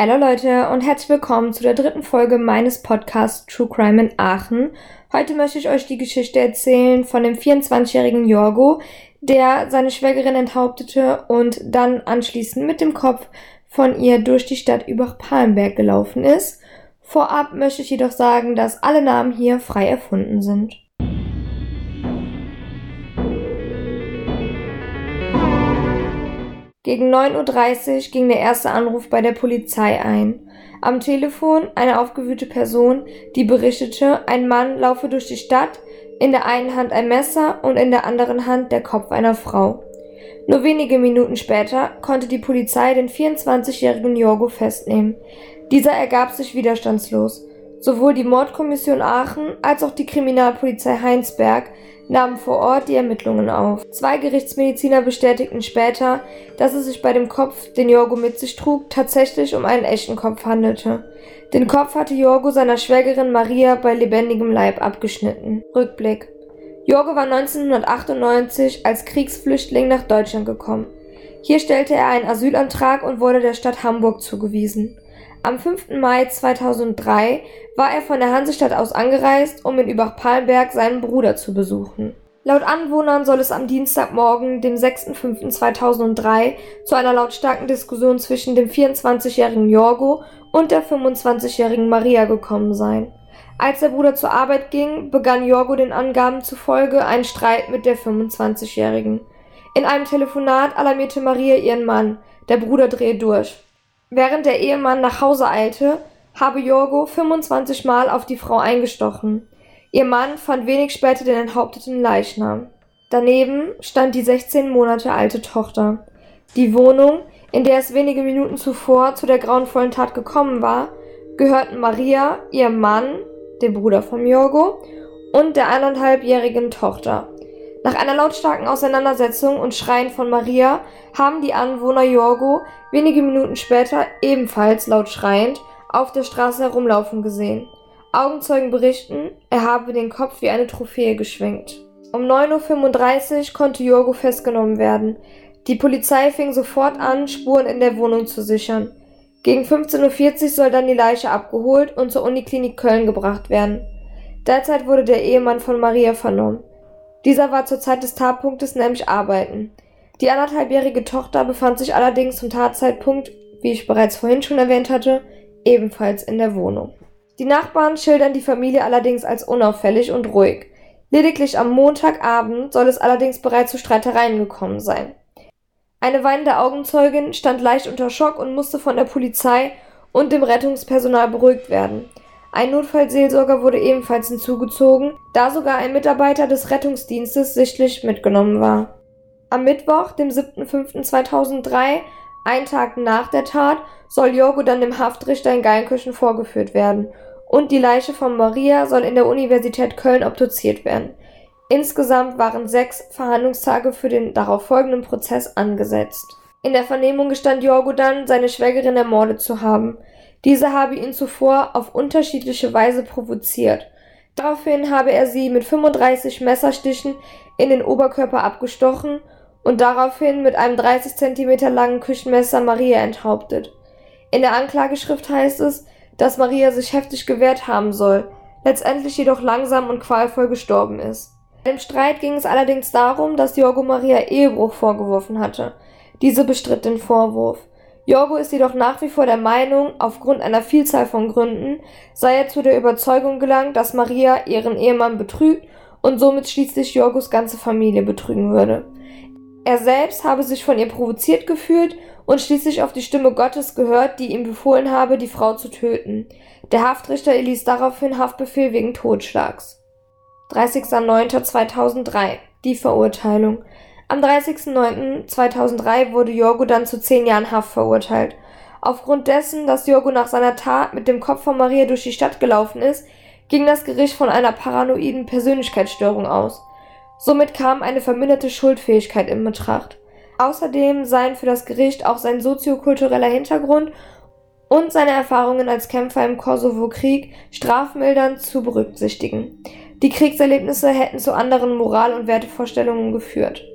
Hallo Leute und herzlich willkommen zu der dritten Folge meines Podcasts True Crime in Aachen. Heute möchte ich euch die Geschichte erzählen von dem 24-jährigen Jorgo, der seine Schwägerin enthauptete und dann anschließend mit dem Kopf von ihr durch die Stadt Übach-Palenberg gelaufen ist. Vorab möchte ich jedoch sagen, dass alle Namen hier frei erfunden sind. Gegen 9.30 Uhr ging der erste Anruf bei der Polizei ein. Am Telefon eine aufgewühlte Person, die berichtete, ein Mann laufe durch die Stadt, in der einen Hand ein Messer und in der anderen Hand der Kopf einer Frau. Nur wenige Minuten später konnte die Polizei den 24-jährigen Jorgo festnehmen. Dieser ergab sich widerstandslos. Sowohl die Mordkommission Aachen als auch die Kriminalpolizei Heinsberg nahmen vor Ort die Ermittlungen auf. Zwei Gerichtsmediziner bestätigten später, dass es sich bei dem Kopf, den Jorgo mit sich trug, tatsächlich um einen echten Kopf handelte. Den Kopf hatte Jorgo seiner Schwägerin Maria bei lebendigem Leib abgeschnitten. Rückblick. Jorgo war 1998 als Kriegsflüchtling nach Deutschland gekommen. Hier stellte er einen Asylantrag und wurde der Stadt Hamburg zugewiesen. Am 5. Mai 2003 war er von der Hansestadt aus angereist, um in Übach-Palenberg seinen Bruder zu besuchen. Laut Anwohnern soll es am Dienstagmorgen, dem 6.5.2003, zu einer lautstarken Diskussion zwischen dem 24-jährigen Jorgo und der 25-jährigen Maria gekommen sein. Als der Bruder zur Arbeit ging, begann Jorgo den Angaben zufolge einen Streit mit der 25-jährigen. In einem Telefonat alarmierte Maria ihren Mann, der Bruder drehe durch. Während der Ehemann nach Hause eilte, habe Jorgo 25 Mal auf die Frau eingestochen. Ihr Mann fand wenig später den enthaupteten Leichnam. Daneben stand die 16 Monate alte Tochter. Die Wohnung, in der es wenige Minuten zuvor zu der grauenvollen Tat gekommen war, gehörten Maria, ihrem Mann, dem Bruder von Jorgo, und der eineinhalbjährigen Tochter. Nach einer lautstarken Auseinandersetzung und Schreien von Maria haben die Anwohner Jorgo wenige Minuten später ebenfalls laut schreiend auf der Straße herumlaufen gesehen. Augenzeugen berichten, er habe den Kopf wie eine Trophäe geschwenkt. Um 9.35 Uhr konnte Jorgo festgenommen werden. Die Polizei fing sofort an, Spuren in der Wohnung zu sichern. Gegen 15.40 Uhr soll dann die Leiche abgeholt und zur Uniklinik Köln gebracht werden. Derzeit wurde der Ehemann von Maria vernommen. Dieser war zur Zeit des Tatpunktes nämlich arbeiten. Die anderthalbjährige Tochter befand sich allerdings zum Tatzeitpunkt, wie ich bereits vorhin schon erwähnt hatte, ebenfalls in der Wohnung. Die Nachbarn schildern die Familie allerdings als unauffällig und ruhig. Lediglich am Montagabend soll es allerdings bereits zu Streitereien gekommen sein. Eine weinende Augenzeugin stand leicht unter Schock und musste von der Polizei und dem Rettungspersonal beruhigt werden. Ein Notfallseelsorger wurde ebenfalls hinzugezogen, da sogar ein Mitarbeiter des Rettungsdienstes sichtlich mitgenommen war. Am Mittwoch, dem 7.5.2003, ein Tag nach der Tat, soll Jorgo dann dem Haftrichter in Geilenkirchen vorgeführt werden und die Leiche von Maria soll in der Universität Köln obduziert werden. Insgesamt waren sechs Verhandlungstage für den darauffolgenden Prozess angesetzt. In der Vernehmung gestand Jorgo dann, seine Schwägerin ermordet zu haben. Diese habe ihn zuvor auf unterschiedliche Weise provoziert. Daraufhin habe er sie mit 35 Messerstichen in den Oberkörper abgestochen und daraufhin mit einem 30 cm langen Küchenmesser Maria enthauptet. In der Anklageschrift heißt es, dass Maria sich heftig gewehrt haben soll, letztendlich jedoch langsam und qualvoll gestorben ist. Im Streit ging es allerdings darum, dass Jorgo Maria Ehebruch vorgeworfen hatte. Diese bestritt den Vorwurf. Jorgo ist jedoch nach wie vor der Meinung, aufgrund einer Vielzahl von Gründen sei er zu der Überzeugung gelangt, dass Maria ihren Ehemann betrügt und somit schließlich Jorgos ganze Familie betrügen würde. Er selbst habe sich von ihr provoziert gefühlt und schließlich auf die Stimme Gottes gehört, die ihm befohlen habe, die Frau zu töten. Der Haftrichter erließ daraufhin Haftbefehl wegen Totschlags. 30.09.2003 Die Verurteilung am 30.09.2003 wurde Jorgo dann zu zehn Jahren Haft verurteilt. Aufgrund dessen, dass Jorgo nach seiner Tat mit dem Kopf von Maria durch die Stadt gelaufen ist, ging das Gericht von einer paranoiden Persönlichkeitsstörung aus. Somit kam eine verminderte Schuldfähigkeit in Betracht. Außerdem seien für das Gericht auch sein soziokultureller Hintergrund und seine Erfahrungen als Kämpfer im Kosovo-Krieg strafmildernd zu berücksichtigen. Die Kriegserlebnisse hätten zu anderen Moral- und Wertevorstellungen geführt.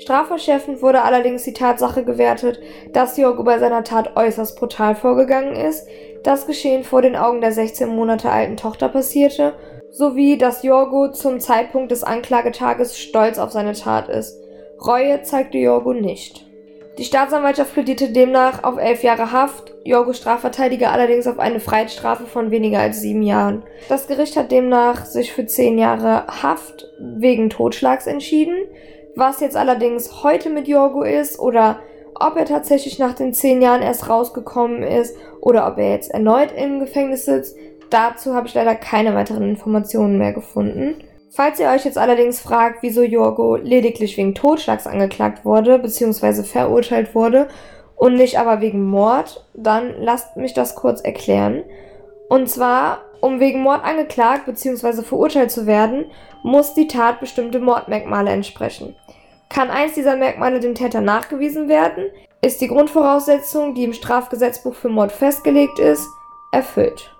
Strafverschärfend wurde allerdings die Tatsache gewertet, dass Jorgo bei seiner Tat äußerst brutal vorgegangen ist, das Geschehen vor den Augen der 16 Monate alten Tochter passierte, sowie dass Jorgo zum Zeitpunkt des Anklagetages stolz auf seine Tat ist. Reue zeigte Jorgo nicht. Die Staatsanwaltschaft plädierte demnach auf elf Jahre Haft, Jorgos Strafverteidiger allerdings auf eine Freiheitsstrafe von weniger als sieben Jahren. Das Gericht hat demnach sich für zehn Jahre Haft wegen Totschlags entschieden. Was jetzt allerdings heute mit Jorgo ist oder ob er tatsächlich nach den zehn Jahren erst rausgekommen ist oder ob er jetzt erneut im Gefängnis sitzt, dazu habe ich leider keine weiteren Informationen mehr gefunden. Falls ihr euch jetzt allerdings fragt, wieso Jorgo lediglich wegen Totschlags angeklagt wurde bzw. verurteilt wurde und nicht aber wegen Mord, dann lasst mich das kurz erklären. Und zwar, um wegen Mord angeklagt bzw. verurteilt zu werden, muss die Tat bestimmte Mordmerkmale entsprechen. Kann eins dieser Merkmale dem Täter nachgewiesen werden, ist die Grundvoraussetzung, die im Strafgesetzbuch für Mord festgelegt ist, erfüllt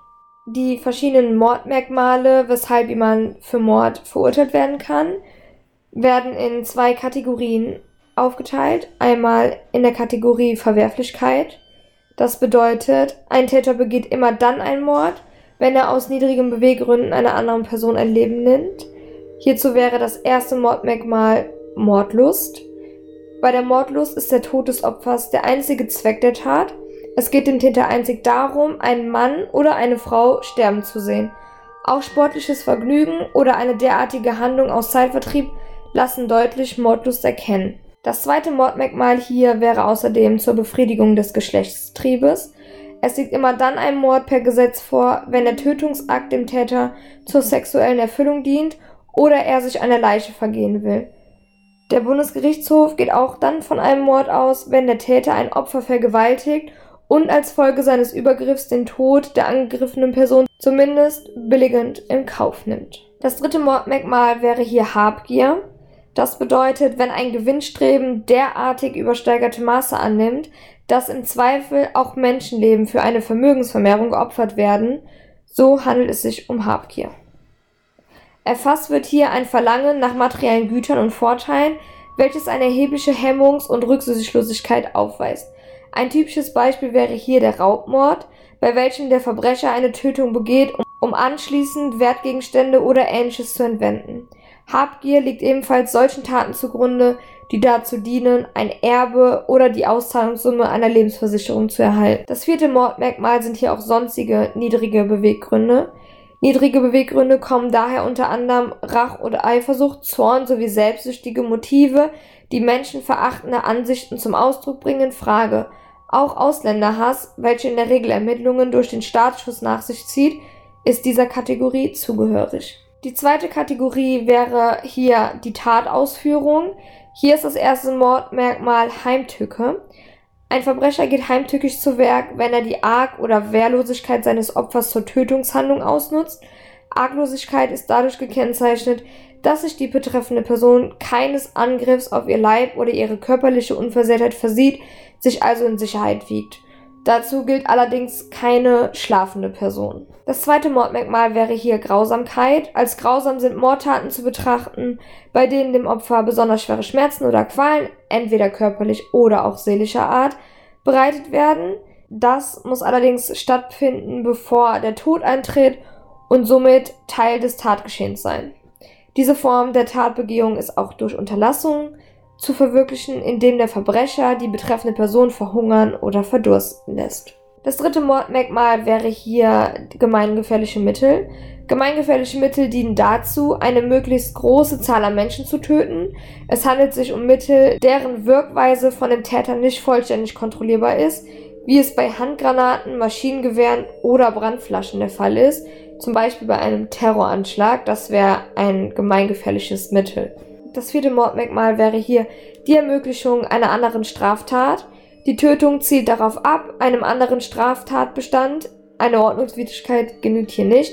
die verschiedenen Mordmerkmale, weshalb jemand für Mord verurteilt werden kann, werden in zwei Kategorien aufgeteilt. Einmal in der Kategorie Verwerflichkeit. Das bedeutet, ein Täter begeht immer dann einen Mord, wenn er aus niedrigen Beweggründen einer anderen Person ein Leben nimmt. Hierzu wäre das erste Mordmerkmal Mordlust. Bei der Mordlust ist der Tod des Opfers der einzige Zweck der Tat es geht dem Täter einzig darum, einen Mann oder eine Frau sterben zu sehen. Auch sportliches Vergnügen oder eine derartige Handlung aus Zeitvertrieb lassen deutlich Mordlust erkennen. Das zweite Mordmerkmal hier wäre außerdem zur Befriedigung des Geschlechtstriebes. Es liegt immer dann ein Mord per Gesetz vor, wenn der Tötungsakt dem Täter zur sexuellen Erfüllung dient oder er sich einer Leiche vergehen will. Der Bundesgerichtshof geht auch dann von einem Mord aus, wenn der Täter ein Opfer vergewaltigt und als Folge seines Übergriffs den Tod der angegriffenen Person zumindest billigend in Kauf nimmt. Das dritte Mordmerkmal wäre hier Habgier. Das bedeutet, wenn ein Gewinnstreben derartig übersteigerte Maße annimmt, dass im Zweifel auch Menschenleben für eine Vermögensvermehrung geopfert werden, so handelt es sich um Habgier. Erfasst wird hier ein Verlangen nach materiellen Gütern und Vorteilen, welches eine erhebliche Hemmungs- und Rücksichtslosigkeit aufweist. Ein typisches Beispiel wäre hier der Raubmord, bei welchem der Verbrecher eine Tötung begeht, um anschließend Wertgegenstände oder ähnliches zu entwenden. Habgier liegt ebenfalls solchen Taten zugrunde, die dazu dienen, ein Erbe oder die Auszahlungssumme einer Lebensversicherung zu erhalten. Das vierte Mordmerkmal sind hier auch sonstige niedrige Beweggründe. Niedrige Beweggründe kommen daher unter anderem Rach- oder Eifersucht, Zorn sowie selbstsüchtige Motive, die menschenverachtende Ansichten zum Ausdruck bringen, in Frage. Auch Ausländerhass, welche in der Regel Ermittlungen durch den Staatsschutz nach sich zieht, ist dieser Kategorie zugehörig. Die zweite Kategorie wäre hier die Tatausführung. Hier ist das erste Mordmerkmal Heimtücke. Ein Verbrecher geht heimtückisch zu Werk, wenn er die Arg- oder Wehrlosigkeit seines Opfers zur Tötungshandlung ausnutzt. Arglosigkeit ist dadurch gekennzeichnet, dass sich die betreffende Person keines Angriffs auf ihr Leib oder ihre körperliche Unversehrtheit versieht, sich also in Sicherheit wiegt. Dazu gilt allerdings keine schlafende Person. Das zweite Mordmerkmal wäre hier Grausamkeit. Als grausam sind Mordtaten zu betrachten, bei denen dem Opfer besonders schwere Schmerzen oder Qualen, entweder körperlich oder auch seelischer Art, bereitet werden. Das muss allerdings stattfinden, bevor der Tod eintritt und somit Teil des Tatgeschehens sein. Diese Form der Tatbegehung ist auch durch Unterlassung zu verwirklichen, indem der Verbrecher die betreffende Person verhungern oder verdursten lässt. Das dritte Mordmerkmal wäre hier gemeingefährliche Mittel. Gemeingefährliche Mittel dienen dazu, eine möglichst große Zahl an Menschen zu töten. Es handelt sich um Mittel, deren Wirkweise von dem Täter nicht vollständig kontrollierbar ist, wie es bei Handgranaten, Maschinengewehren oder Brandflaschen der Fall ist, zum Beispiel bei einem Terroranschlag, das wäre ein gemeingefährliches Mittel. Das vierte Mordmerkmal wäre hier die Ermöglichung einer anderen Straftat. Die Tötung zielt darauf ab, einem anderen Straftatbestand, eine Ordnungswidrigkeit genügt hier nicht,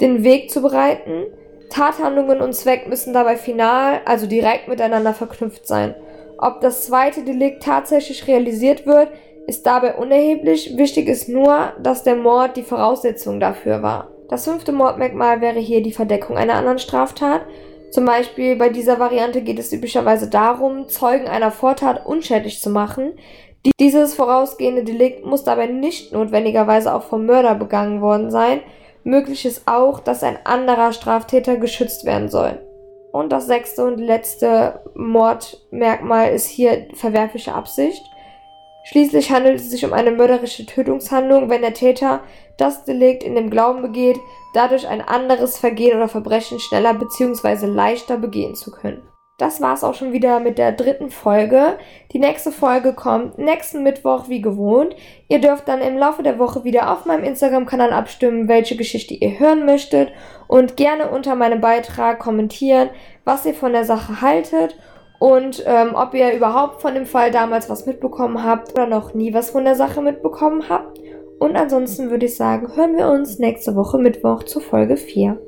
den Weg zu bereiten. Tathandlungen und Zweck müssen dabei final, also direkt miteinander verknüpft sein. Ob das zweite Delikt tatsächlich realisiert wird, ist dabei unerheblich. Wichtig ist nur, dass der Mord die Voraussetzung dafür war. Das fünfte Mordmerkmal wäre hier die Verdeckung einer anderen Straftat. Zum Beispiel bei dieser Variante geht es üblicherweise darum, Zeugen einer Vortat unschädlich zu machen. Dieses vorausgehende Delikt muss dabei nicht notwendigerweise auch vom Mörder begangen worden sein. Möglich ist auch, dass ein anderer Straftäter geschützt werden soll. Und das sechste und letzte Mordmerkmal ist hier verwerfliche Absicht. Schließlich handelt es sich um eine mörderische Tötungshandlung, wenn der Täter das Delikt in dem Glauben begeht, dadurch ein anderes Vergehen oder Verbrechen schneller bzw. leichter begehen zu können. Das war's auch schon wieder mit der dritten Folge. Die nächste Folge kommt nächsten Mittwoch wie gewohnt. Ihr dürft dann im Laufe der Woche wieder auf meinem Instagram-Kanal abstimmen, welche Geschichte ihr hören möchtet und gerne unter meinem Beitrag kommentieren, was ihr von der Sache haltet und ähm, ob ihr überhaupt von dem Fall damals was mitbekommen habt oder noch nie was von der Sache mitbekommen habt. Und ansonsten würde ich sagen, hören wir uns nächste Woche Mittwoch zur Folge 4.